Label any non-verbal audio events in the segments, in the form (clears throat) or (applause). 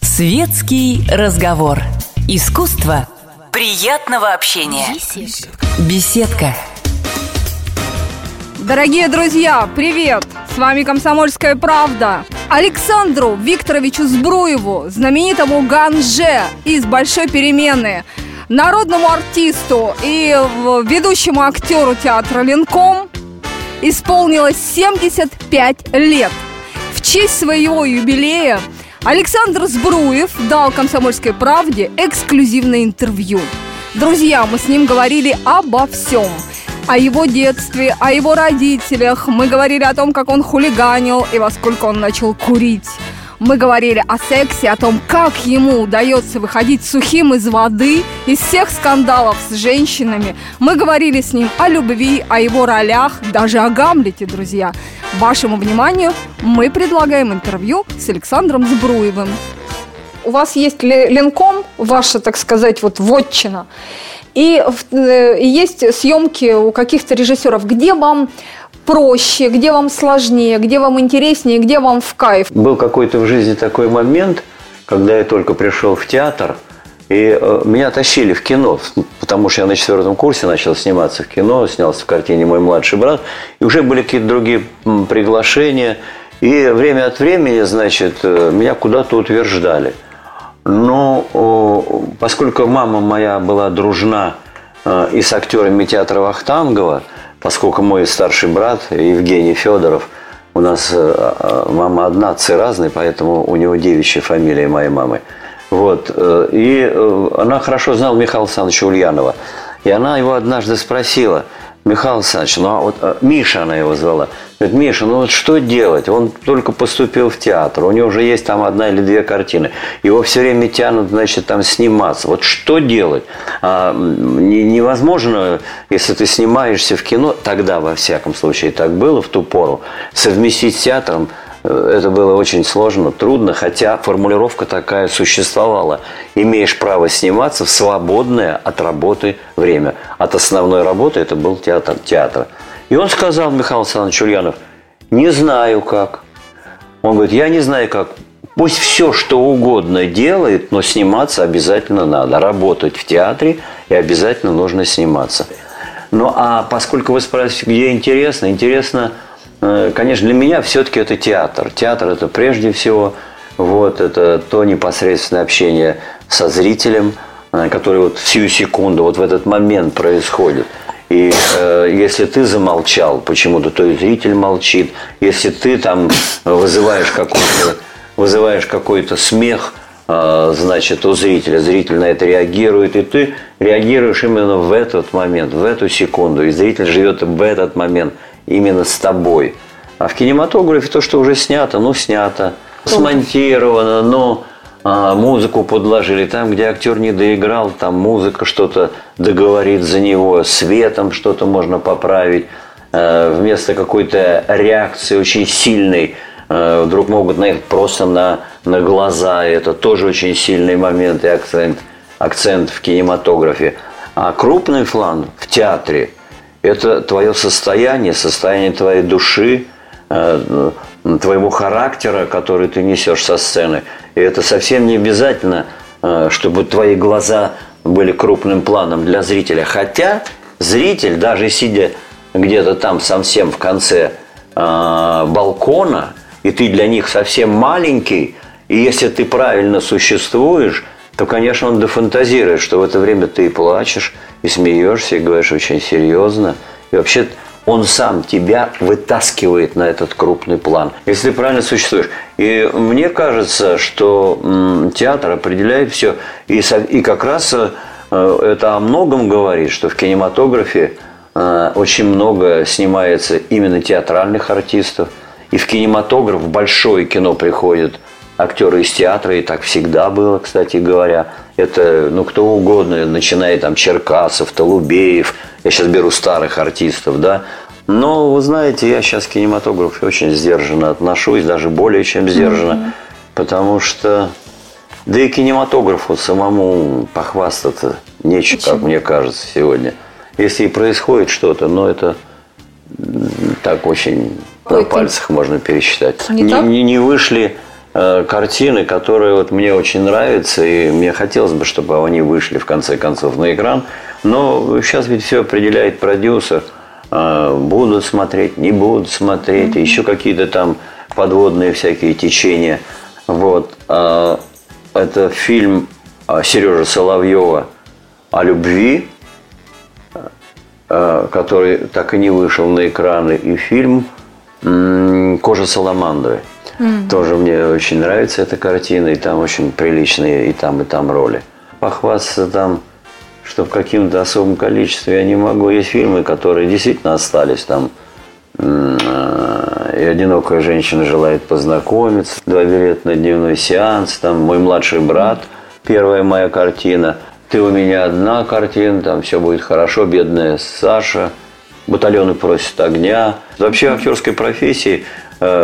Светский разговор. Искусство приятного общения. Беседка. Дорогие друзья, привет! С вами «Комсомольская правда». Александру Викторовичу Сбруеву, знаменитому Ганже из «Большой перемены», народному артисту и ведущему актеру театра «Ленком» исполнилось 75 лет. Честь своего юбилея Александр Сбруев дал «Комсомольской правде» эксклюзивное интервью. Друзья, мы с ним говорили обо всем – о его детстве, о его родителях. Мы говорили о том, как он хулиганил и во сколько он начал курить. Мы говорили о сексе, о том, как ему удается выходить сухим из воды, из всех скандалов с женщинами. Мы говорили с ним о любви, о его ролях, даже о Гамлете, друзья. Вашему вниманию мы предлагаем интервью с Александром Збруевым. У вас есть ленком, ваша, так сказать, вот вотчина. И, э, и есть съемки у каких-то режиссеров, где вам проще, где вам сложнее, где вам интереснее, где вам в кайф. Был какой-то в жизни такой момент, когда я только пришел в театр, и э, меня тащили в кино, потому что я на четвертом курсе начал сниматься в кино, снялся в картине «Мой младший брат», и уже были какие-то другие приглашения, и время от времени, значит, э, меня куда-то утверждали – но поскольку мама моя была дружна э, и с актерами театра Вахтангова, поскольку мой старший брат Евгений Федоров, у нас э, э, мама одна, отцы разные, поэтому у него девичья фамилия моей мамы. Вот. И она хорошо знала Михаила Александровича Ульянова. И она его однажды спросила – Михаил Александрович, ну а вот а, Миша она его звала. Говорит, Миша, ну вот что делать? Он только поступил в театр, у него уже есть там одна или две картины. Его все время тянут, значит, там сниматься. Вот что делать? А, не, невозможно, если ты снимаешься в кино, тогда, во всяком случае, так было в ту пору, совместить с театром это было очень сложно, трудно, хотя формулировка такая существовала. Имеешь право сниматься в свободное от работы время. От основной работы это был театр. театр. И он сказал, Михаил Александрович Ульянов, не знаю как. Он говорит, я не знаю как. Пусть все, что угодно делает, но сниматься обязательно надо. Работать в театре и обязательно нужно сниматься. Ну а поскольку вы спрашиваете, где интересно, интересно конечно, для меня все-таки это театр. Театр это прежде всего вот, это то непосредственное общение со зрителем, э, который вот всю секунду, вот в этот момент происходит. И э, если ты замолчал почему-то, то и зритель молчит. Если ты там вызываешь какой-то вызываешь какой-то смех, э, значит, у зрителя, зритель на это реагирует, и ты реагируешь именно в этот момент, в эту секунду, и зритель живет в этот момент – именно с тобой. А в кинематографе то, что уже снято, ну снято, смонтировано, но а, музыку подложили. Там, где актер не доиграл, там музыка что-то договорит за него, светом что-то можно поправить. А, вместо какой-то реакции очень сильной а, вдруг могут наехать просто на, на глаза. И это тоже очень сильный момент и акцент, акцент в кинематографе. А крупный план в театре – это твое состояние, состояние твоей души, э, твоего характера, который ты несешь со сцены. И это совсем не обязательно, э, чтобы твои глаза были крупным планом для зрителя. Хотя зритель, даже сидя где-то там совсем в конце э, балкона, и ты для них совсем маленький, и если ты правильно существуешь, то, конечно, он дофантазирует, что в это время ты и плачешь, и смеешься, и говоришь очень серьезно. И вообще он сам тебя вытаскивает на этот крупный план, если правильно существуешь. И мне кажется, что театр определяет все. И, и как раз э, это о многом говорит, что в кинематографе э, очень много снимается именно театральных артистов. И в кинематограф, в большое кино приходят – актеры из театра, и так всегда было, кстати говоря. Это, ну, кто угодно, начиная там Черкасов, Толубеев, я сейчас беру старых артистов, да. Но, вы знаете, я сейчас к кинематографу очень сдержанно отношусь, даже более чем сдержанно, mm-hmm. потому что, да и кинематографу самому похвастаться нечего, Почему? как мне кажется, сегодня. Если и происходит что-то, но это так очень Ой, на пальцах ты... можно пересчитать. Не, не, не вышли картины, которые вот мне очень нравятся, и мне хотелось бы, чтобы они вышли в конце концов на экран. Но сейчас ведь все определяет продюсер. Э, будут смотреть, не будут смотреть, mm-hmm. еще какие-то там подводные всякие течения. Вот. А, это фильм а, Сережи Соловьева о любви, который так и не вышел на экраны, и фильм «Кожа саламандры». Тоже мне очень нравится эта картина, и там очень приличные и там, и там роли. Похвастаться там, что в каким-то особом количестве я не могу. Есть фильмы, которые действительно остались там и одинокая женщина желает познакомиться, два билета на дневной сеанс, там мой младший брат, первая моя картина, ты у меня одна картина, там все будет хорошо, бедная Саша, батальоны просят огня. Вообще актерской профессии э,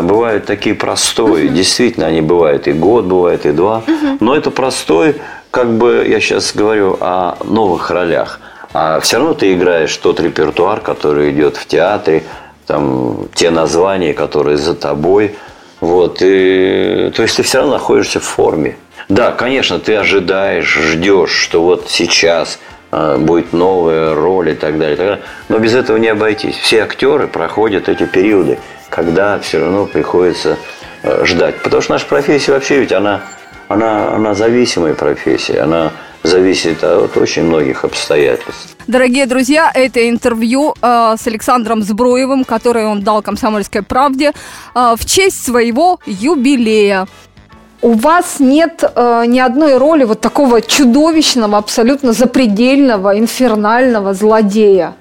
бывают такие простые, uh действительно они бывают и год, бывает и два, uh но это простой, как бы я сейчас говорю о новых ролях. А все равно ты играешь тот репертуар, который идет в театре, там, те названия, которые за тобой. Вот, и, то есть ты все равно находишься в форме. Да, конечно, ты ожидаешь, ждешь, что вот сейчас э, будет новая роль и так далее, и так далее. Но без этого не обойтись. Все актеры проходят эти периоды, когда все равно приходится э, ждать. Потому что наша профессия вообще ведь она, она, она зависимая профессия. Она зависит от очень многих обстоятельств. Дорогие друзья, это интервью э, с Александром Збруевым, которое он дал «Комсомольской правде» э, в честь своего юбилея. У вас нет э, ни одной роли вот такого чудовищного, абсолютно запредельного, инфернального злодея.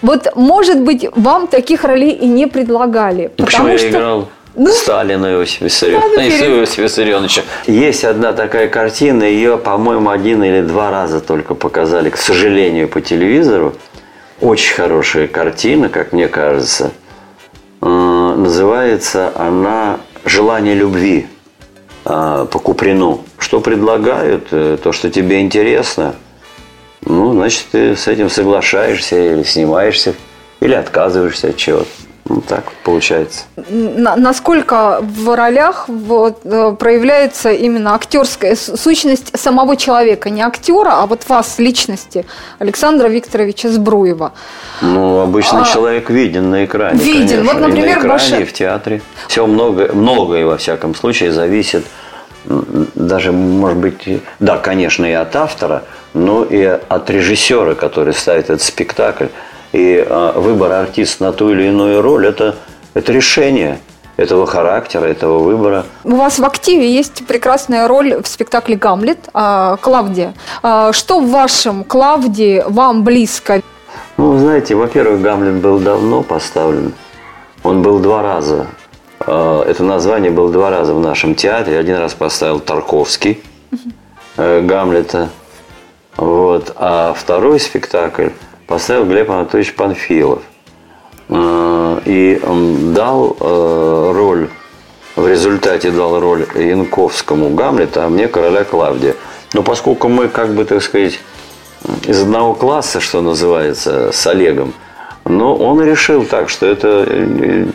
Вот, может быть, вам таких ролей и не предлагали. Почему я что... играл (laughs) ну, Сталина Иосифа Виссарионовича. Иосифа Виссарионовича. Есть одна такая картина, ее, по-моему, один или два раза только показали, к сожалению, по телевизору. Очень хорошая картина, как мне кажется. Э, называется она «Желание любви» по Куприну. Что предлагают, э, то, что тебе интересно, ну, значит, ты с этим соглашаешься или снимаешься, или отказываешься от чего-то. Вот так получается. Насколько в ролях вот, э, проявляется именно актерская сущность самого человека, не актера, а вот вас, личности, Александра Викторовича Сбруева? Ну, обычно а, человек виден на экране. Виден. Конечно. Вот, например, и на экране, ваша... и в театре. Все много, многое, во всяком случае, зависит даже, может быть, да, конечно, и от автора, но и от режиссера, который ставит этот спектакль. И а, выбор артиста на ту или иную роль это, это решение этого характера, этого выбора. У вас в активе есть прекрасная роль в спектакле «Гамлет» а, Клавдия. А, что в вашем Клавдии вам близко? Ну, знаете, во-первых, «Гамлет» был давно поставлен. Он был два раза. Это название было два раза в нашем театре. Один раз поставил Тарковский э, «Гамлета». Вот. А второй спектакль – поставил Глеб Анатольевич Панфилов. А, и дал э, роль, в результате дал роль Янковскому Гамлета, а мне короля Клавдия. Но поскольку мы, как бы, так сказать, из одного класса, что называется, с Олегом, но он решил так, что это э,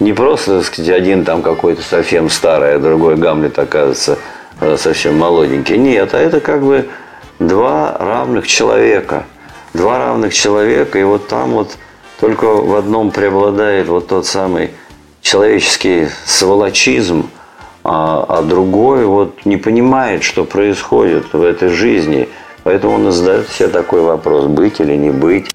не просто, так сказать, один там какой-то совсем старый, а другой Гамлет оказывается э, совсем молоденький. Нет, а это как бы два равных человека – два равных человека, и вот там вот только в одном преобладает вот тот самый человеческий сволочизм, а, а другой вот не понимает, что происходит в этой жизни. Поэтому он задает себе такой вопрос, быть или не быть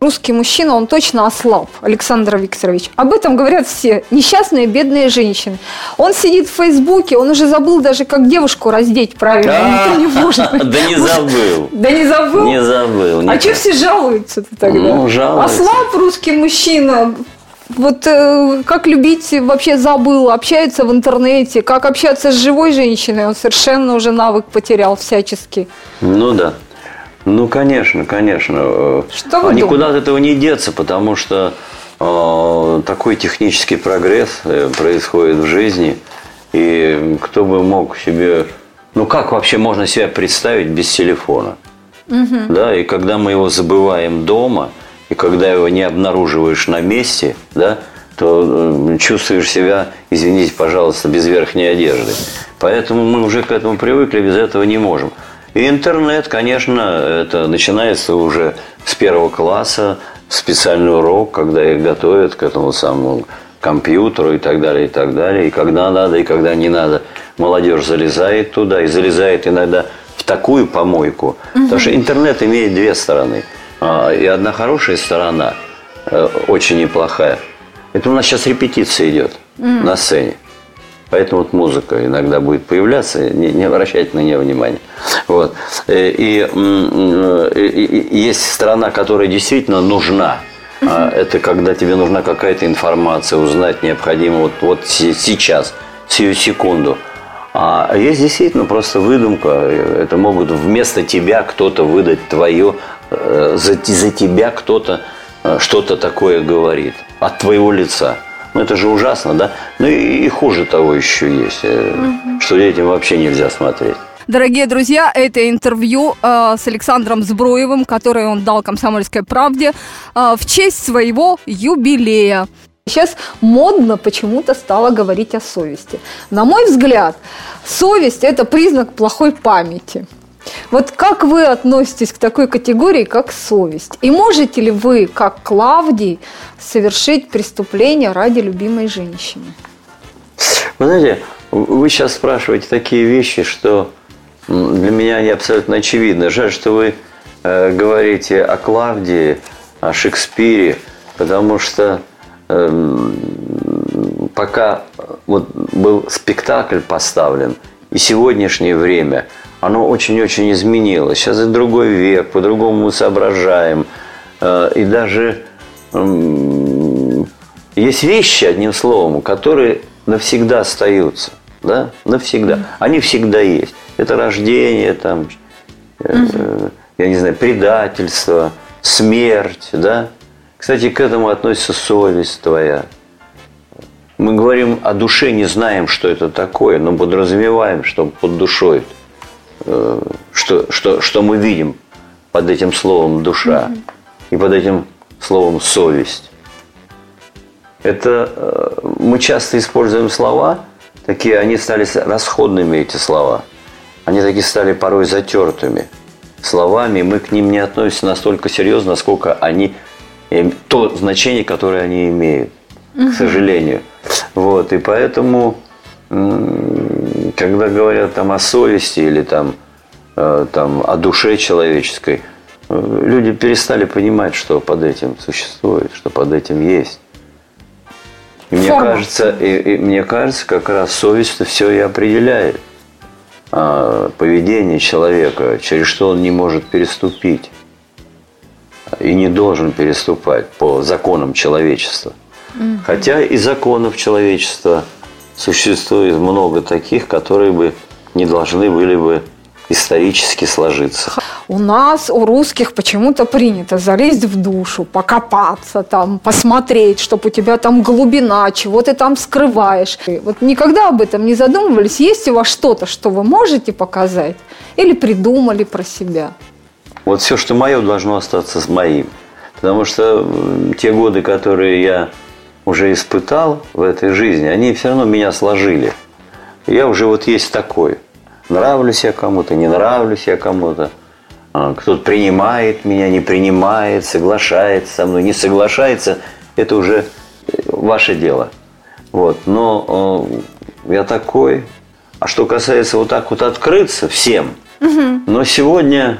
русский мужчина, он точно ослаб, Александр Викторович. Об этом говорят все несчастные, бедные женщины. Он сидит в Фейсбуке, он уже забыл даже, как девушку раздеть правильно. Никто не может. (laughs) Да не забыл. Да не забыл? Не забыл. А что все жалуются-то тогда? Ну, жалуются. Ослаб русский мужчина, вот э, как любить вообще забыл, общается в интернете, как общаться с живой женщиной, он совершенно уже навык потерял всячески. Ну да. Ну, конечно, конечно. Что вы Никуда от этого не деться, потому что э, такой технический прогресс э, происходит в жизни. И кто бы мог себе... Ну, как вообще можно себя представить без телефона? Угу. Да, и когда мы его забываем дома, и когда его не обнаруживаешь на месте, да, то э, чувствуешь себя, извините, пожалуйста, без верхней одежды. Поэтому мы уже к этому привыкли, без этого не можем. И интернет, конечно, это начинается уже с первого класса, специальный урок, когда их готовят к этому самому компьютеру и так далее, и так далее. И когда надо, и когда не надо. Молодежь залезает туда и залезает иногда в такую помойку. Угу. Потому что интернет имеет две стороны. А, и одна хорошая сторона, э, очень неплохая. Это у нас сейчас репетиция идет угу. на сцене. Поэтому вот музыка иногда будет появляться, не, не обращайте на нее внимания. Вот. Э, и, и, и есть сторона, которая действительно нужна. А это когда тебе нужна какая-то информация, узнать необходимо вот, вот сейчас, сию секунду. А есть действительно просто выдумка. Это могут вместо тебя кто-то выдать твое, э, за, за тебя кто-то э, что-то такое говорит от твоего лица. Ну это же ужасно, да? Ну и, и хуже того еще есть, угу. что детям вообще нельзя смотреть. Дорогие друзья, это интервью э, с Александром Збруевым, которое он дал «Комсомольской правде» э, в честь своего юбилея. Сейчас модно почему-то стало говорить о совести. На мой взгляд, совесть – это признак плохой памяти. Вот как вы относитесь к такой категории, как совесть? И можете ли вы, как Клавдий, совершить преступление ради любимой женщины? Вы знаете, вы сейчас спрашиваете такие вещи, что для меня они абсолютно очевидны. Жаль, что вы э, говорите о Клавдии, о Шекспире, потому что э, пока вот был спектакль поставлен, и сегодняшнее время, оно очень-очень изменилось. Сейчас это другой век, по-другому мы соображаем. Э, и даже есть вещи, одним словом, которые навсегда остаются. Да? Навсегда. Они всегда есть. Это рождение, там, э, я не знаю, предательство, смерть, да. Кстати, к этому относится совесть твоя. Мы говорим о душе, не знаем, что это такое, но подразумеваем, что под душой, что, что, что мы видим под этим словом душа mm и под этим словом совесть. Это э, мы часто используем слова, такие, они стали расходными, эти слова – они такие стали порой затертыми словами, мы к ним не относимся настолько серьезно, насколько они то значение, которое они имеют, угу. к сожалению. Вот, и поэтому, когда говорят там о совести или там, э, там о душе человеческой, э, люди перестали понимать, что под этим существует, что под этим есть. И мне кажется, и, и мне кажется, как раз совесть все и определяет. А, поведение человека, через что он не может переступить и не должен переступать по законам человечества. Хотя и законов человечества существует много таких, которые бы не должны были бы исторически сложиться. У нас, у русских почему-то принято залезть в душу, покопаться там, посмотреть, чтобы у тебя там глубина, чего ты там скрываешь. Вот никогда об этом не задумывались, есть у вас что-то, что вы можете показать или придумали про себя? Вот все, что мое, должно остаться с моим. Потому что те годы, которые я уже испытал в этой жизни, они все равно меня сложили. Я уже вот есть такой – Нравлюсь я кому-то, не нравлюсь я кому-то. А, кто-то принимает меня, не принимает, соглашается со мной, не соглашается. Это уже э, ваше дело. Вот. Но э, я такой. А что касается вот так вот открыться всем, угу. но сегодня,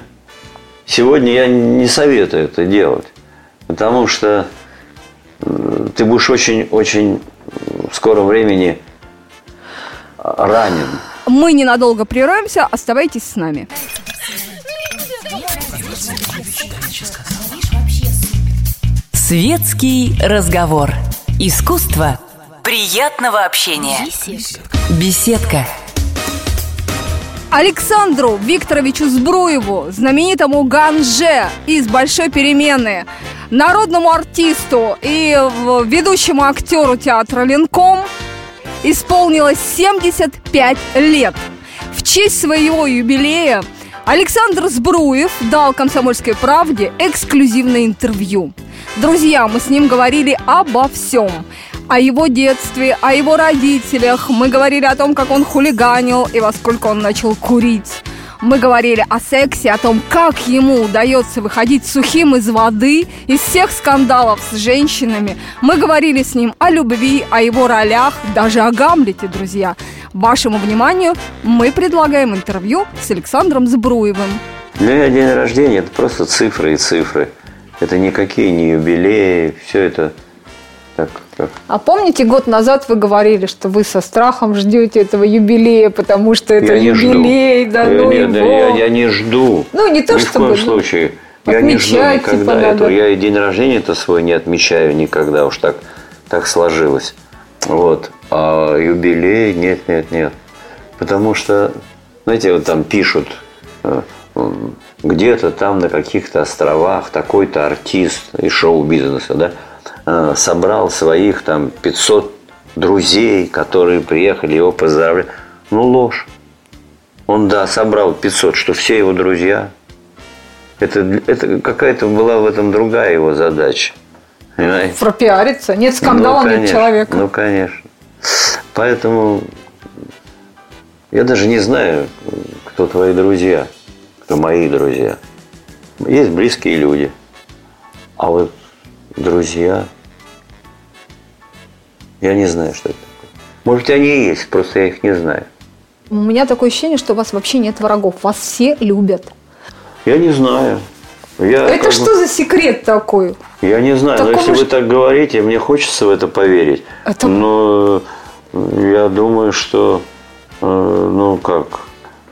сегодня я не советую это делать. Потому что ты будешь очень-очень в скором времени ранен. Мы ненадолго прервемся, оставайтесь с нами. Светский разговор. Искусство приятного общения. Беседка. Александру Викторовичу Збруеву, знаменитому Ганже из «Большой перемены», народному артисту и ведущему актеру театра «Ленком» исполнилось 75 лет. В честь своего юбилея Александр Сбруев дал «Комсомольской правде» эксклюзивное интервью. Друзья, мы с ним говорили обо всем. О его детстве, о его родителях. Мы говорили о том, как он хулиганил и во сколько он начал курить. Мы говорили о сексе, о том, как ему удается выходить сухим из воды, из всех скандалов с женщинами. Мы говорили с ним о любви, о его ролях, даже о Гамлете, друзья. Вашему вниманию мы предлагаем интервью с Александром Збруевым. Для меня день рождения – это просто цифры и цифры. Это никакие не юбилеи, все это так, так. А помните, год назад вы говорили, что вы со страхом ждете этого юбилея, потому что это я юбилей, да, я, ну нет, его. Я, я не жду. Ну, не то, Ни чтобы... в коем случае. Я не жду никогда типа, этого. Я и день рождения это свой не отмечаю никогда, уж так, так сложилось. Вот. А юбилей нет, нет, нет. Потому что, знаете, вот там пишут, э, где-то там на каких-то островах такой-то артист из шоу-бизнеса, да, Э, собрал своих там 500 друзей, которые приехали его поздравлять. Ну, ложь. Он, да, собрал 500, что все его друзья. Это, это какая-то была в этом другая его задача. Понимаете? Пропиариться. Нет скандала, ну, конечно, нет человека. Ну, конечно. Поэтому я даже не знаю, кто твои друзья, кто мои друзья. Есть близкие люди. А вот друзья, я не знаю, что это такое. Может, они и есть, просто я их не знаю. У меня такое ощущение, что у вас вообще нет врагов. Вас все любят. Я не знаю. Я это что бы... за секрет такой? Я не знаю, Такого но если ж... вы так говорите, мне хочется в это поверить. Это... Но я думаю, что, э, ну как,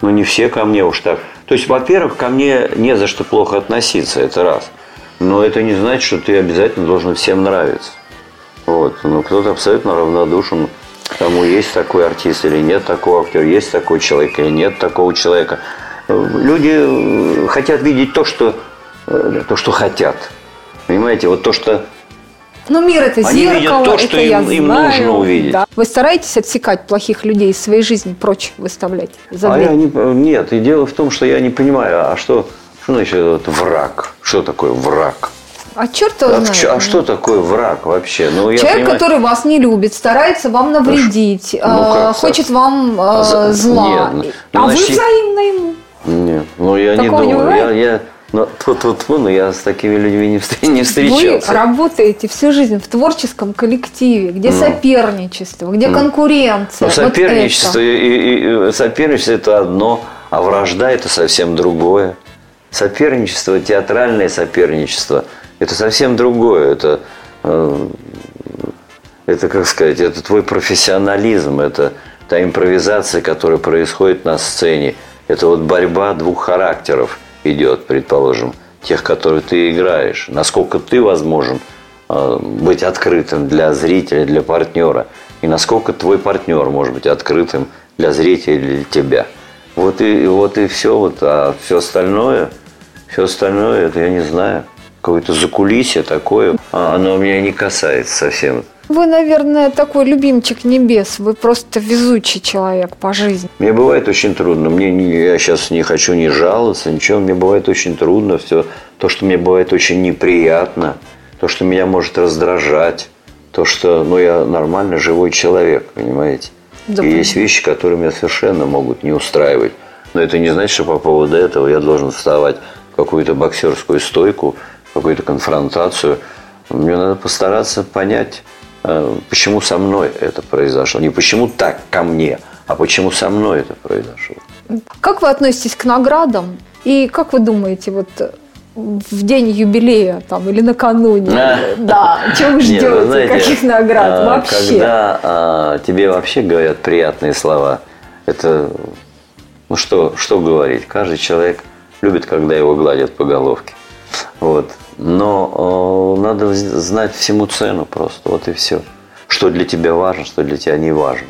ну не все ко мне уж так. То есть, во-первых, ко мне не за что плохо относиться, это раз. Но это не значит, что ты обязательно должен всем нравиться. Вот. Но кто-то абсолютно равнодушен к тому, есть такой артист или нет такого актера, есть такой человек или нет такого человека. Люди э, хотят видеть то, что, э, то, что хотят. Понимаете, вот то, что но мир это Они зеркало, видят то, что это им, я им знаю. нужно увидеть. Да. Вы стараетесь отсекать плохих людей из своей жизни, прочь выставлять за а я не, Нет, и дело в том, что я не понимаю, а что, что значит вот враг? Что такое враг? А черт его а, знает. А что такое враг вообще? Ну, я Человек, понимаю... который вас не любит, старается вам навредить, ну, э, хочет вам э, зла. Нет, ну, а значит... вы взаимно ему. Нет, ну я Такого не думаю. Не я, я, ну, тут, тут, ну, я с такими людьми не, не встречался. Вы работаете всю жизнь в творческом коллективе, где ну. соперничество, где ну. конкуренция. Ну, соперничество, вот и, и, и, соперничество это одно, а вражда это совсем другое. Соперничество, театральное соперничество – это совсем другое. Это, э, это, как сказать, это твой профессионализм, это та импровизация, которая происходит на сцене. Это вот борьба двух характеров идет, предположим, тех, которые ты играешь. Насколько ты возможен э, быть открытым для зрителя, для партнера. И насколько твой партнер может быть открытым для зрителя или для тебя. Вот и, вот и все. Вот, а все остальное, все остальное, это я не знаю какое-то закулисье такое, а оно меня не касается совсем. Вы, наверное, такой любимчик небес. Вы просто везучий человек по жизни. Мне бывает очень трудно. Мне не, я сейчас не хочу ни жаловаться, ничего. Мне бывает очень трудно. Все то, что мне бывает очень неприятно, то, что меня может раздражать, то, что ну, я нормально живой человек, понимаете? Да, И есть вещи, которые меня совершенно могут не устраивать. Но это не значит, что по поводу этого я должен вставать в какую-то боксерскую стойку – какую-то конфронтацию, мне надо постараться понять, э, почему со мной это произошло. Не почему так ко мне, а почему со мной это произошло. Как вы относитесь к наградам? И как вы думаете, вот в день юбилея там или накануне, а. да, чего вы (laughs) ждете, Нет, знаете, каких наград а, вообще? Когда а, тебе вообще говорят приятные слова, это, ну что, что говорить, каждый человек любит, когда его гладят по головке. Вот. Но э, надо знать всему цену просто, вот и все. Что для тебя важно, что для тебя не важно.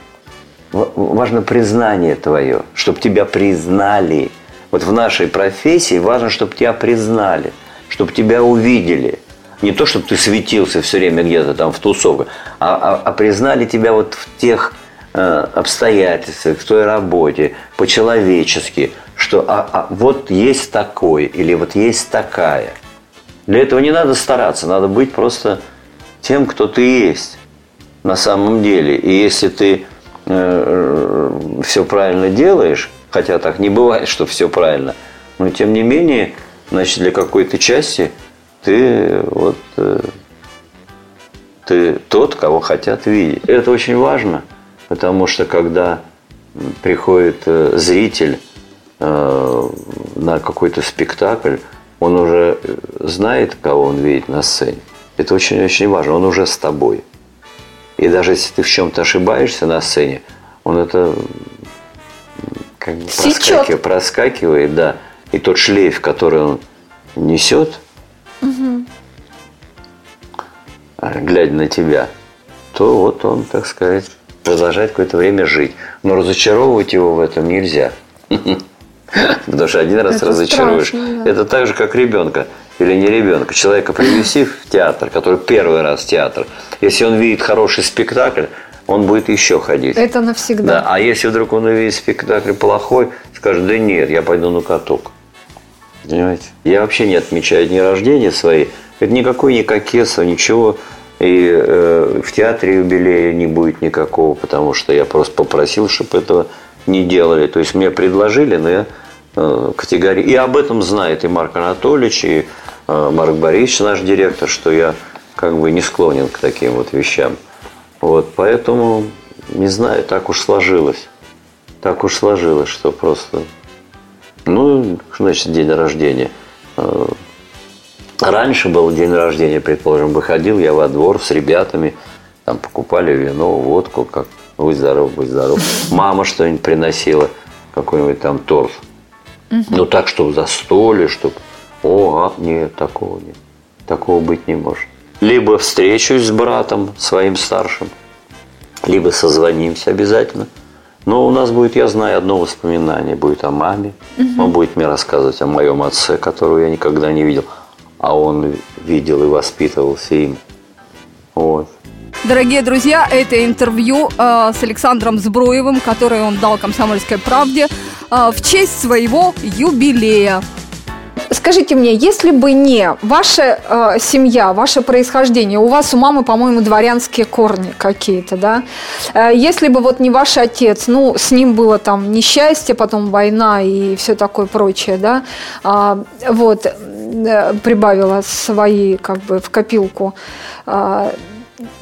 Важно признание твое, чтобы тебя признали. Вот в нашей профессии важно, чтобы тебя признали, чтобы тебя увидели. Не то, чтобы ты светился все время где-то там в тусовках, а, а, а признали тебя вот в тех э, обстоятельствах, в той работе, по-человечески, что а, а, вот есть такой или вот есть такая – для этого не надо стараться, надо быть просто тем, кто ты есть. на самом деле. И если ты э, все правильно делаешь, хотя так не бывает, что все правильно, но тем не менее, значит, для какой-то части ты вот э, ты тот, кого хотят видеть. Это очень важно, потому что когда приходит э, зритель э, на какой-то спектакль, он уже знает, кого он видит на сцене. Это очень-очень важно. Он уже с тобой. И даже если ты в чем-то ошибаешься на сцене, он это как бы проскакивает, проскакивает, да. И тот шлейф, который он несет, угу. глядя на тебя, то вот он, так сказать, продолжает какое-то время жить. Но разочаровывать его в этом нельзя. (laughs) Потому что один раз разочаруешь. Это так же, как ребенка или не ребенка. Человека привести в театр, который первый раз в театр. Если он видит хороший спектакль, он будет еще ходить. Это навсегда. Да, а если вдруг он увидит спектакль плохой, скажет, да нет, я пойду на каток. Понимаете? Я вообще не отмечаю дни рождения свои. Это никакой не кокетство, ничего. И э, в театре юбилея не будет никакого, потому что я просто попросил, чтобы этого не делали. То есть мне предложили, но я категории... И об этом знает и Марк Анатольевич, и э, Марк Борисович, наш директор, что я как бы не склонен к таким вот вещам. Вот, поэтому, не знаю, так уж сложилось. Так уж сложилось, что просто... Ну, значит, день рождения. Э, раньше был день рождения, предположим, выходил я во двор с ребятами, там покупали вино, водку, как будь здоров, будь здоров. Мама что-нибудь приносила, какой-нибудь там торт. Ну так, чтобы застолье, чтобы... О, а, нет, такого нет. Такого быть не может. Либо встречусь с братом своим старшим, либо созвонимся обязательно. Но у нас будет, я знаю, одно воспоминание будет о маме. Угу. Он будет мне рассказывать о моем отце, которого я никогда не видел. А он видел и воспитывался им. Вот. Дорогие друзья, это интервью э, с Александром Збруевым, которое он дал «Комсомольской правде» э, в честь своего юбилея. Скажите мне, если бы не ваша э, семья, ваше происхождение, у вас у мамы, по-моему, дворянские корни какие-то, да? Э, если бы вот не ваш отец, ну, с ним было там несчастье, потом война и все такое прочее, да? Э, вот, э, прибавила свои, как бы, в копилку. Э,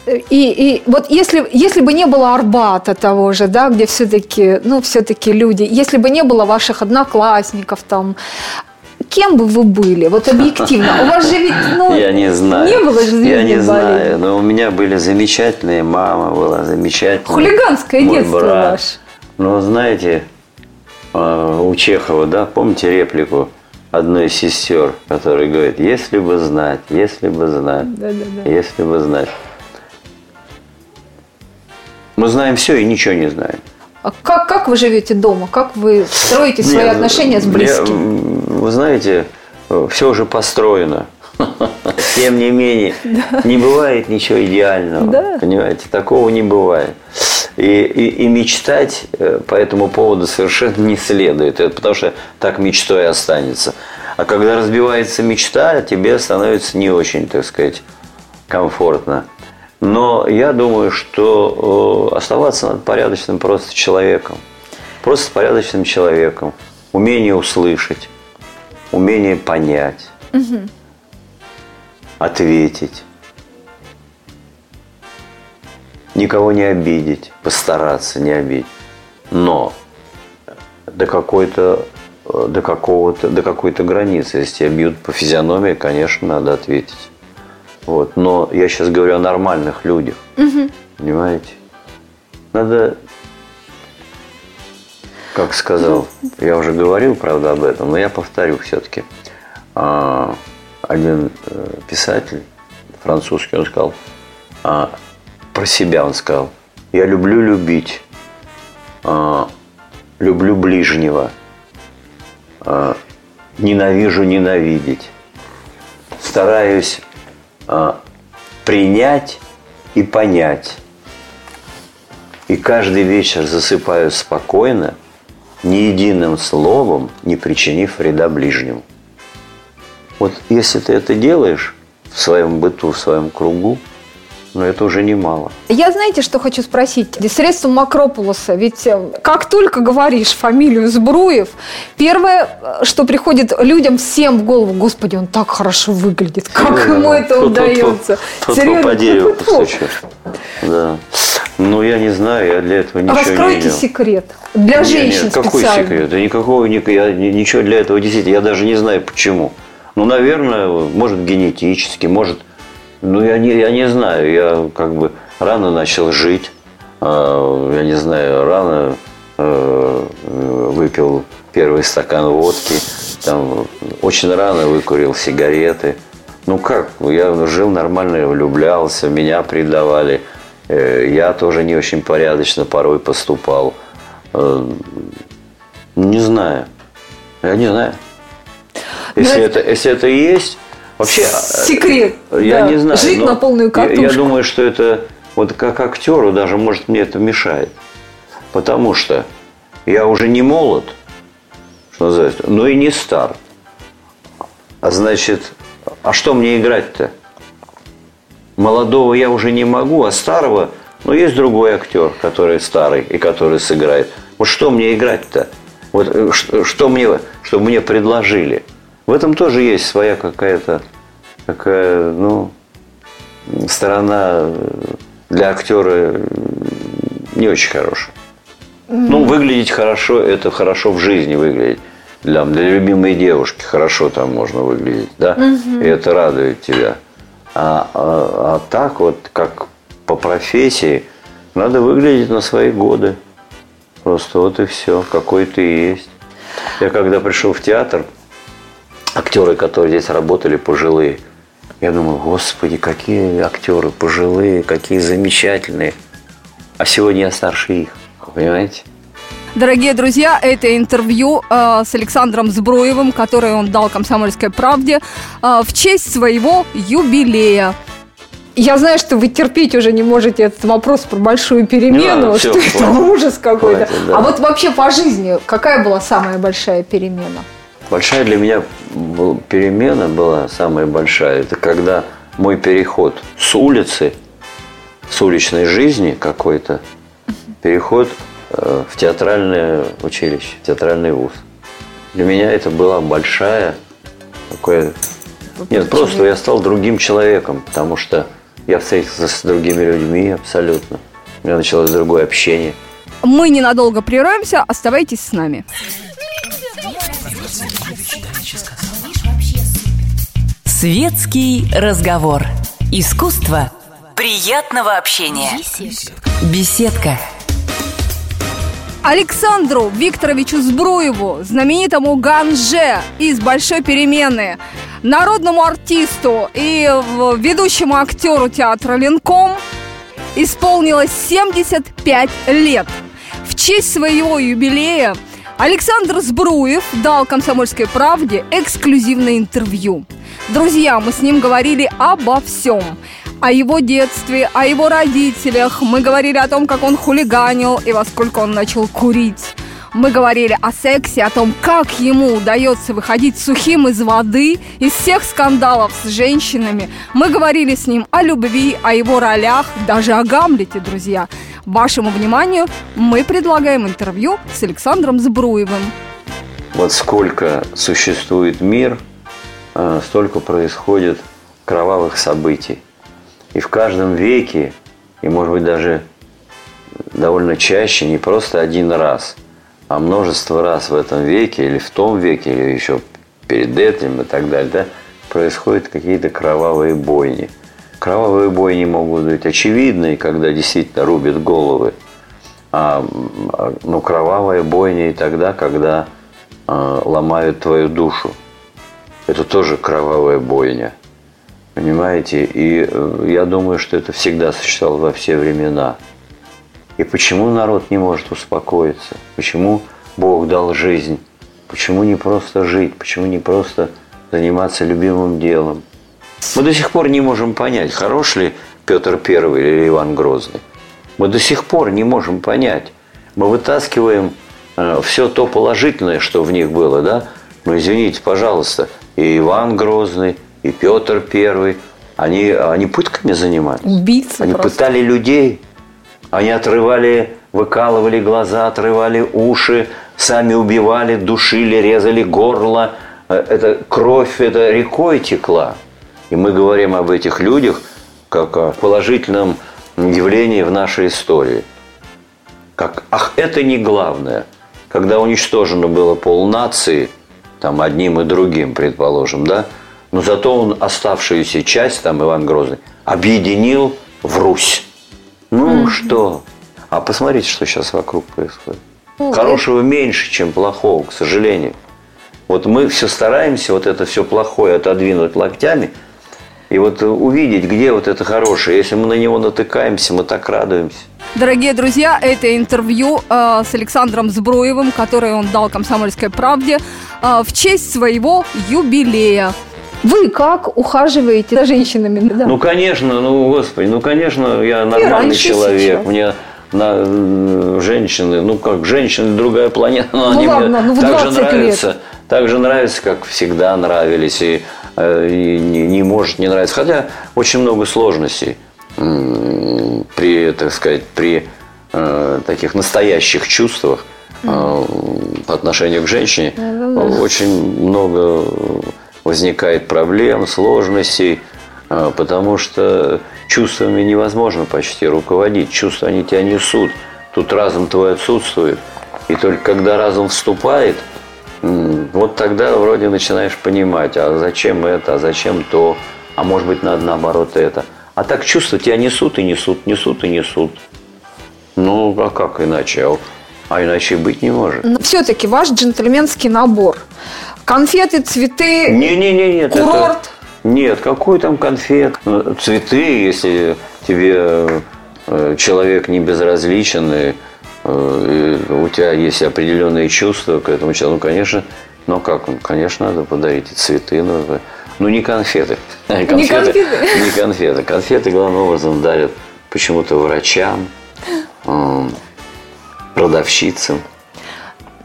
и, и вот если, если бы не было Арбата того же, да, где все-таки, ну, все-таки люди, если бы не было ваших одноклассников там, кем бы вы были? Вот объективно. У вас же ведь, ну, Я не знаю. Не было же Я не знаю, но у меня были замечательные, мама была замечательная. Хулиганское детство брат. Ну, знаете, а, у Чехова, да, помните реплику одной из сестер, которая говорит, если бы знать, если бы знать, да, да, да. если бы знать. Мы знаем все и ничего не знаем. А как, как вы живете дома? Как вы строите свои Нет, отношения с близкими? Вы знаете, все уже построено. (laughs) Тем не менее, не бывает ничего идеального. Понимаете, такого не бывает. И, и, и мечтать э, по этому поводу совершенно не следует. Потому что так мечтой останется. А когда разбивается мечта, тебе становится не очень, так сказать, комфортно. Но я думаю, что э, оставаться надо порядочным просто человеком. Просто порядочным человеком. Умение услышать, умение понять, угу. ответить. Никого не обидеть, постараться не обидеть. Но до какой-то до какого-то до какой-то границы. Если тебя бьют по физиономии, конечно, надо ответить. Вот. Но я сейчас говорю о нормальных людях. Угу. Понимаете? Надо, как сказал, я уже говорил, правда, об этом, но я повторю все-таки. А, один э, писатель французский, он сказал, а, про себя он сказал, я люблю любить, а, люблю ближнего, ненавижу ненавидеть, стараюсь принять и понять. И каждый вечер засыпаю спокойно, ни единым словом не причинив вреда ближнему. Вот если ты это делаешь в своем быту, в своем кругу, но это уже немало. Я знаете, что хочу спросить? Средством Макрополоса, ведь э, как только говоришь фамилию Збруев, первое, э, что приходит людям всем в голову, господи, он так хорошо выглядит, как Ну, ему да. это Тут- тут- удается. тут по дереву. Да. Ну, я не знаю, я для этого ничего не Раскройте видел. секрет. Для Нет, женщин нет, какой специально. секрет? Да никакого, ни- я ни- ничего для этого действительно, я даже не знаю почему. Ну, наверное, может генетически, может, ну, я не, я не знаю, я как бы рано начал жить, э, я не знаю, рано э, выпил первый стакан водки, там, очень рано выкурил сигареты. Ну как, я жил нормально, влюблялся, меня предавали. Э, Я тоже не очень порядочно порой поступал. Э, Не знаю. Я не знаю. Если, Но это, если это и есть, вообще... э, Секрет. Я да. не знаю. Жить на полную я- катушку. Я, думаю, что это вот как актеру даже, может, мне это мешает. Потому что я уже не молод, что называется, но и не стар. А значит, а что мне играть-то? Молодого я уже не могу, а старого, ну, есть другой актер, который старый и который сыграет. Вот что мне играть-то? Вот э, ш- что мне, что мне предложили? В этом тоже есть своя какая-то такая, ну, сторона э, для актера э, не очень хорошая. Ну, выглядеть хорошо, это хорошо в жизни выглядеть. Для, для любимой девушки хорошо там можно выглядеть, да? И это радует тебя. А, а, а так вот, как по профессии, надо выглядеть на свои годы. Просто вот и все, какой ты есть. Я когда пришел в театр, актеры, которые здесь работали, пожилые, я думаю, господи, какие актеры пожилые, какие замечательные. А сегодня я старше их, понимаете? Дорогие друзья, это интервью э, с Александром Збруевым, которое он дал «Комсомольской правде» э, в честь своего юбилея. Я знаю, что вы терпеть уже не можете этот вопрос про большую перемену, надо, (laughs) всё, что это хватит. ужас какой-то. Хватит, да. А вот вообще по жизни, какая была самая большая перемена? Большая для меня перемена была самая большая. Это когда мой переход с улицы, с уличной жизни какой-то, переход э, в театральное училище, в театральный вуз. Для меня это была большая такое... Нет, просто я стал другим человеком, потому что я встретился с другими людьми абсолютно. У меня началось другое общение. Мы ненадолго прервемся, оставайтесь с нами. Светский разговор. Искусство приятного общения. Беседка. Александру Викторовичу Збруеву, знаменитому Ганже из «Большой перемены», народному артисту и ведущему актеру театра «Ленком» исполнилось 75 лет. В честь своего юбилея Александр Збруев дал «Комсомольской правде» эксклюзивное интервью. Друзья, мы с ним говорили обо всем. О его детстве, о его родителях. Мы говорили о том, как он хулиганил и во сколько он начал курить. Мы говорили о сексе, о том, как ему удается выходить сухим из воды, из всех скандалов с женщинами. Мы говорили с ним о любви, о его ролях, даже о Гамлете, друзья. Вашему вниманию мы предлагаем интервью с Александром Збруевым. Вот сколько существует мир, столько происходит кровавых событий. И в каждом веке, и может быть даже довольно чаще, не просто один раз, а множество раз в этом веке или в том веке, или еще перед этим и так далее, да, происходят какие-то кровавые бойни. Кровавые бойни могут быть очевидные, когда действительно рубят головы, а, а, ну, кровавая бойня и тогда, когда а, ломают твою душу. Это тоже кровавая бойня. Понимаете? И э, я думаю, что это всегда существовало во все времена. И почему народ не может успокоиться? Почему Бог дал жизнь? Почему не просто жить? Почему не просто заниматься любимым делом? Мы до сих пор не можем понять, хорош ли Петр I или Иван Грозный. Мы до сих пор не можем понять. Мы вытаскиваем все то положительное, что в них было, да? Но извините, пожалуйста, и Иван Грозный, и Петр I, Они, они пытками занимались. Убийцы Они просто. пытали людей. Они отрывали, выкалывали глаза, отрывали уши, сами убивали, душили, резали горло. Э, Это кровь, это рекой текла. И мы говорим об этих людях как о положительном явлении в нашей истории. Как, ах, это не главное. Когда уничтожено было полнации, там одним и другим, предположим, да, но зато он оставшуюся часть, там Иван Грозный, объединил в Русь. Ну что? А посмотрите, что сейчас вокруг происходит. Ну, Хорошего меньше, чем плохого, к сожалению. Вот мы все стараемся вот это все плохое отодвинуть локтями и вот увидеть, где вот это хорошее. Если мы на него натыкаемся, мы так радуемся. Дорогие друзья, это интервью э, с Александром Збруевым, которое он дал «Комсомольской правде» э, в честь своего юбилея. Вы как ухаживаете за женщинами? Да. Ну, конечно, ну, господи, ну, конечно, я нормальный человек. сейчас. Мне на, м, женщины, ну, как женщины, другая планета, но Ну они ладно, мне ну, так же 20 лет. нравятся. Так же нравятся, как всегда нравились. И, э, и не, не может не нравиться. Хотя очень много сложностей при, так сказать, при э, таких настоящих чувствах э, по отношению к женщине. Очень много возникает проблем, сложностей, э, потому что чувствами невозможно почти руководить. Чувства, они тебя несут. Тут разум твой отсутствует. И только когда разум вступает, вот тогда вроде начинаешь понимать, а зачем это, а зачем то, а может быть надо наоборот это. А так чувства тебя несут и несут, несут и несут. Ну, а как иначе? А- А иначе быть не может. Но все-таки ваш джентльменский набор. Конфеты, цветы, Не-не-не, нет. это- курорт. Нет, какой там конфет? Ну, Цветы, если тебе э, человек не безразличен, и, э, и у тебя есть определенные чувства к этому человеку, ну, конечно, ну как, конечно, надо подарить и цветы. Это- ну, не (laughs) конфеты. Не конфеты? Не конфеты. Конфеты, главным образом, дарят почему-то врачам, продавщицам,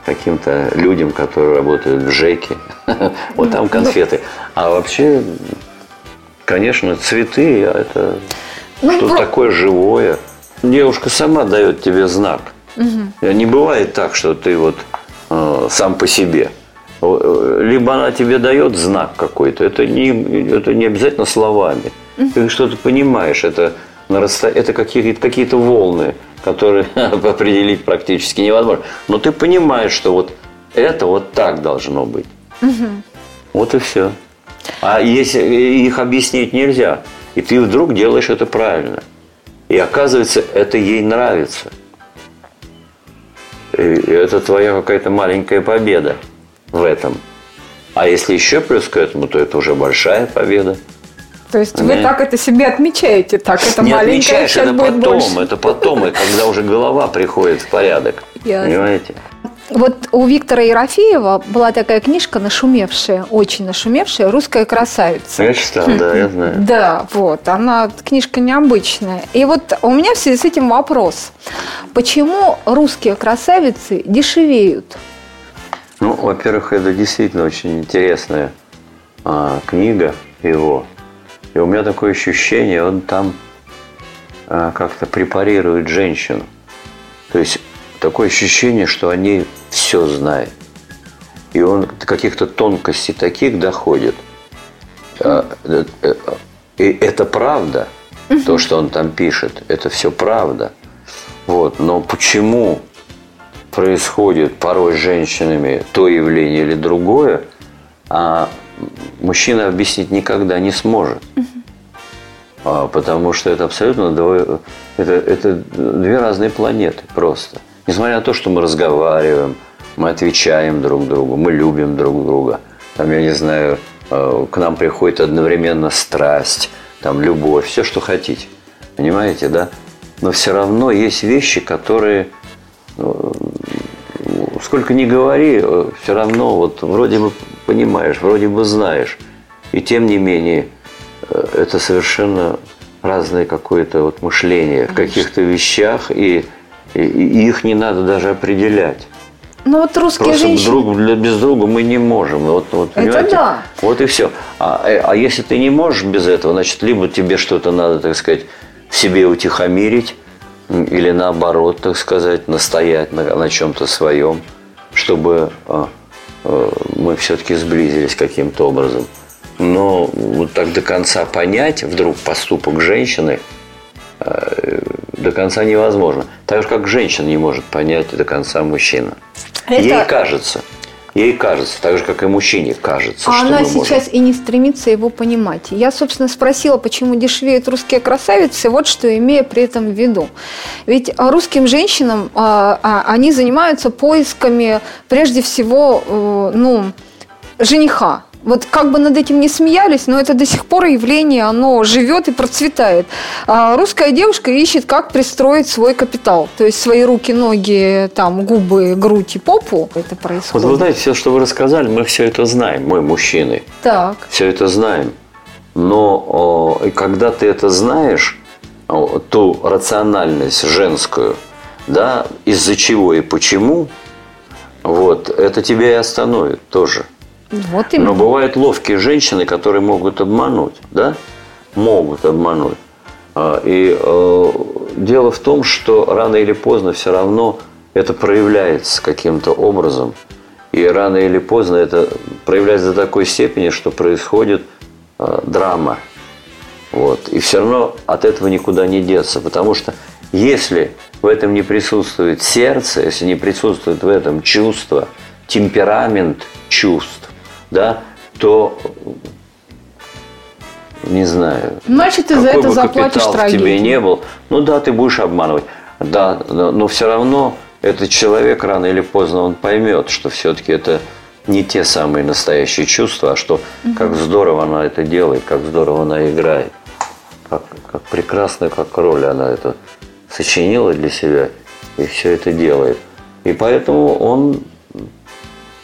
каким-то людям, которые работают в ЖЭКе. (laughs) Вот там конфеты. А вообще, конечно, цветы а это Ну, что-то про- такое живое. Девушка сама дает тебе знак. Не бывает так, что ты вот э, сам по себе. Либо она тебе дает знак какой-то, это не, это не обязательно словами. Ты что-то понимаешь, это, на расста- это какие-то, какие-то волны, которые (laughs) определить практически невозможно. Но ты понимаешь, что вот это вот так должно быть. Вот и все. А если их объяснить нельзя, и ты вдруг делаешь это правильно. И оказывается, это ей нравится. И это твоя какая-то маленькая победа в этом. А если еще плюс к этому, то это уже большая победа. То есть вы так это себе отмечаете, так это Не маленькое отмечаешь, сейчас это будет потом, больше. это потом, и когда уже голова приходит в порядок. Ясно. Понимаете? Вот у Виктора Ерофеева была такая книжка нашумевшая, очень нашумевшая, «Русская красавица». Я читал, да, я знаю. Да, вот, она книжка необычная. И вот у меня в связи с этим вопрос. Почему русские красавицы дешевеют? Ну, во-первых, это действительно очень интересная а, книга его. И у меня такое ощущение, он там а, как-то препарирует женщину. То есть такое ощущение, что о ней все знает. И он до каких-то тонкостей таких доходит. А, э, э, И это правда, то, что он там пишет, это все правда. Вот. Но почему происходит порой с женщинами то явление или другое, а мужчина объяснить никогда не сможет. А, потому что это абсолютно двое- это, это две разные планеты просто. Несмотря на то, что мы разговариваем, мы отвечаем друг другу, мы любим друг друга. Там, я не знаю, э, к нам приходит одновременно страсть, там, любовь, все, что хотите. Понимаете, да? Но все равно есть вещи, которые сколько ни говори, все равно вот вроде бы понимаешь, вроде бы знаешь. И тем не менее, э, это совершенно разное какое-то вот мышление в каких-то вещах, и, и- и их не надо даже определять. Ну вот русские Просто женщины... друг для, без друга мы не можем. Вот, вот, Это понимаете? да. Вот и все. А, э, а если ты не можешь без этого, значит, либо тебе что-то надо, так сказать, в себе утихомирить, или наоборот, так сказать, настоять на, на чем-то своем, чтобы а, э, мы все-таки сблизились каким-то образом. Но вот так до конца понять вдруг поступок женщины э, до конца невозможно. Так же, как женщина не может понять до конца мужчина. Это- Ей кажется. Ей кажется, так же, как и мужчине кажется, А что она мы можем. сейчас и не стремится его понимать. Я, собственно, спросила, почему дешевеют русские красавицы, вот что имея при этом в виду. Ведь русским женщинам а, а, они занимаются поисками, прежде всего, э, ну, жениха. Вот как бы над этим не смеялись, но это до сих пор явление, оно живет и процветает. А русская девушка ищет, как пристроить свой капитал. То есть свои руки, ноги, там, губы, грудь и попу. Это Вот происходит. вы знаете, все, что вы рассказали, мы все это знаем, мы мужчины. Так. Все это знаем. Но о, когда ты это знаешь, о, ту рациональность женскую, да, из-за чего и почему, вот, это тебя и остановит тоже. Вот именно. Но бывают ловкие женщины, которые могут обмануть, да? Могут обмануть. А, И э, дело в том, что рано или поздно все равно это проявляется каким-то образом. И рано или поздно это проявляется до такой степени, что происходит э, драма. Вот. И все равно от этого никуда не деться. Потому что если в этом не присутствует сердце, если не присутствует в этом чувство, темперамент чувств, да, то не знаю. Значит, ты за какой это бы заплатишь в тебе не был, ну да, ты будешь обманывать. Да, но, но все равно этот человек рано или поздно он поймет, что все-таки это не те самые настоящие чувства, а что как здорово она это делает, как здорово она играет, как, как прекрасно, как роль она это сочинила для себя и все это делает. И поэтому он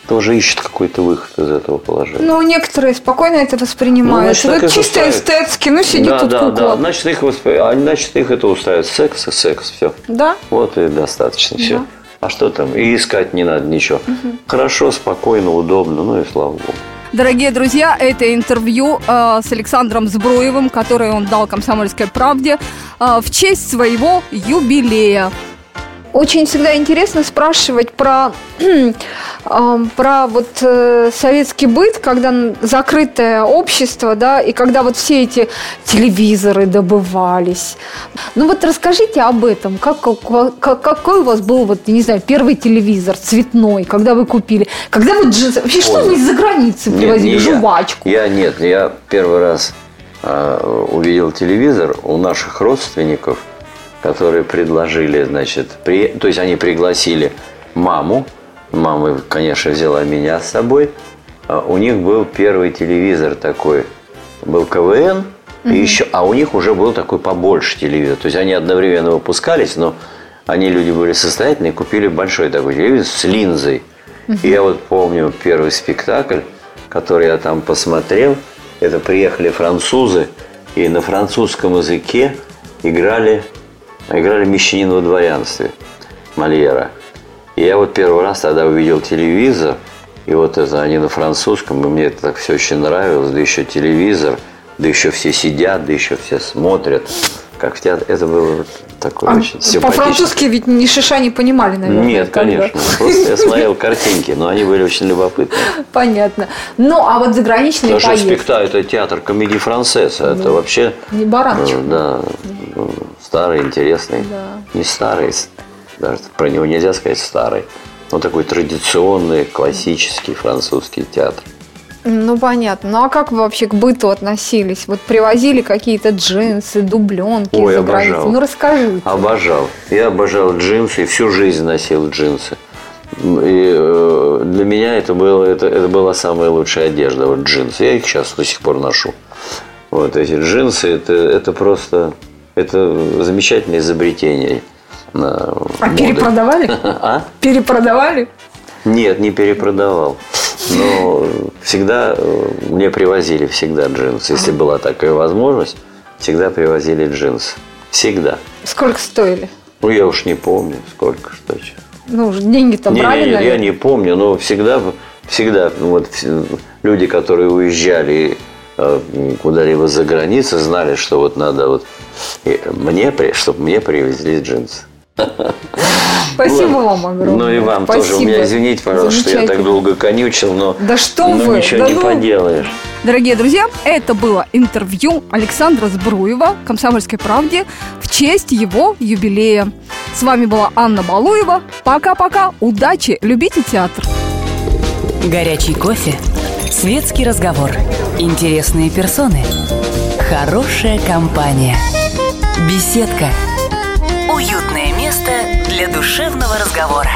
тоже ищет какой-то выход из этого положения. Ну, некоторые спокойно это воспринимают. Ну, значит, чисто устраивает. эстетски, ну сидит да, тут да, кукла. да. Значит, их, восп... а, значит, их это устраивает. Секс и секс, все. Да? Вот и достаточно, все. Да. А что там? И искать не надо ничего. Хорошо, спокойно, удобно, ну и слава богу. Дорогие друзья, это интервью э, с Александром Збруевым, которое он дал «Комсомольской правде» э, в честь своего юбилея. Очень всегда интересно спрашивать про, (clears throat) э, про вот э, советский быт, когда закрытое общество, да, и когда вот все эти телевизоры добывались. Ну вот расскажите об этом. Как, как- как- какой у вас был, вот, я не знаю, первый телевизор цветной, когда вы купили? Когда вы джинсы... Вообще, что Поздно. вы из-за границы Нет, привозили? не я. Жвачку? Я нет, я первый раз э, увидел телевизор у наших родственников, которые предложили, значит, при... то есть они пригласили маму, мама, конечно, взяла меня с собой, А у них был первый телевизор такой, был КВН, и еще, а у них уже был такой побольше телевизор, то есть они одновременно выпускались, но они люди были состоятельные, купили большой такой телевизор с линзой. И я вот помню первый спектакль, который я там посмотрел, это приехали французы, и на французском языке играли, играли «Мещанин во дворянстве» Мольера. И я вот первый раз тогда увидел телевизор, и вот это они на французском, и мне это так все очень нравилось, да еще телевизор, да еще все сидят, да еще все смотрят, как в театре. Это было такое А, очень симпатично. По-французски ведь ни шиша не понимали, наверное. Нет, конечно. Просто я смотрел картинки, но они были очень любопытные. Понятно. Ну, а вот заграничные Потому поездки. спектакль это театр комедии францесса. Это вообще Не бараночка. э, да, ну, старый, интересный. Не старый, даже про него нельзя сказать старый. Но такой традиционный, классический французский театр. Ну, понятно. Ну, а как вы вообще к быту относились? Вот привозили какие-то джинсы, дубленки Ой, из-за границы? обожал. Ну, расскажите. Обожал. Я обожал джинсы, и всю жизнь носил джинсы. И э, для меня это, было, это, это была самая лучшая одежда, вот джинсы. Я их сейчас до сих пор ношу. Вот эти джинсы, это, это просто это замечательное изобретение. на А моды. перепродавали? (laughs) А? Перепродавали? Нет, не перепродавал. Но всегда э, мне привозили всегда джинсы. Если была такая возможность, всегда привозили джинсы. Всегда. Сколько стоили? Ну, я уж не помню, сколько, что. чё. Ну, деньги-то не, брали, не, не, я не помню, но всегда, всегда вот вс- люди, которые уезжали э, куда-либо за границу, знали, что вот надо вот мне, чтобы мне привезли джинсы. Спасибо вам огромное. Ну и вам Спасибо. тоже. У меня извините, пожалуйста, что я так долго конючил, но Да что ну, вы, ничего да не ну. поделаешь. Дорогие друзья, это было интервью Александра Збруева «Комсомольской правде» в честь его юбилея. С вами была Анна Балуева. Пока-пока. Удачи. Любите театр. Горячий кофе, светский разговор, интересные персоны, хорошая компания, беседка, для душевного разговора.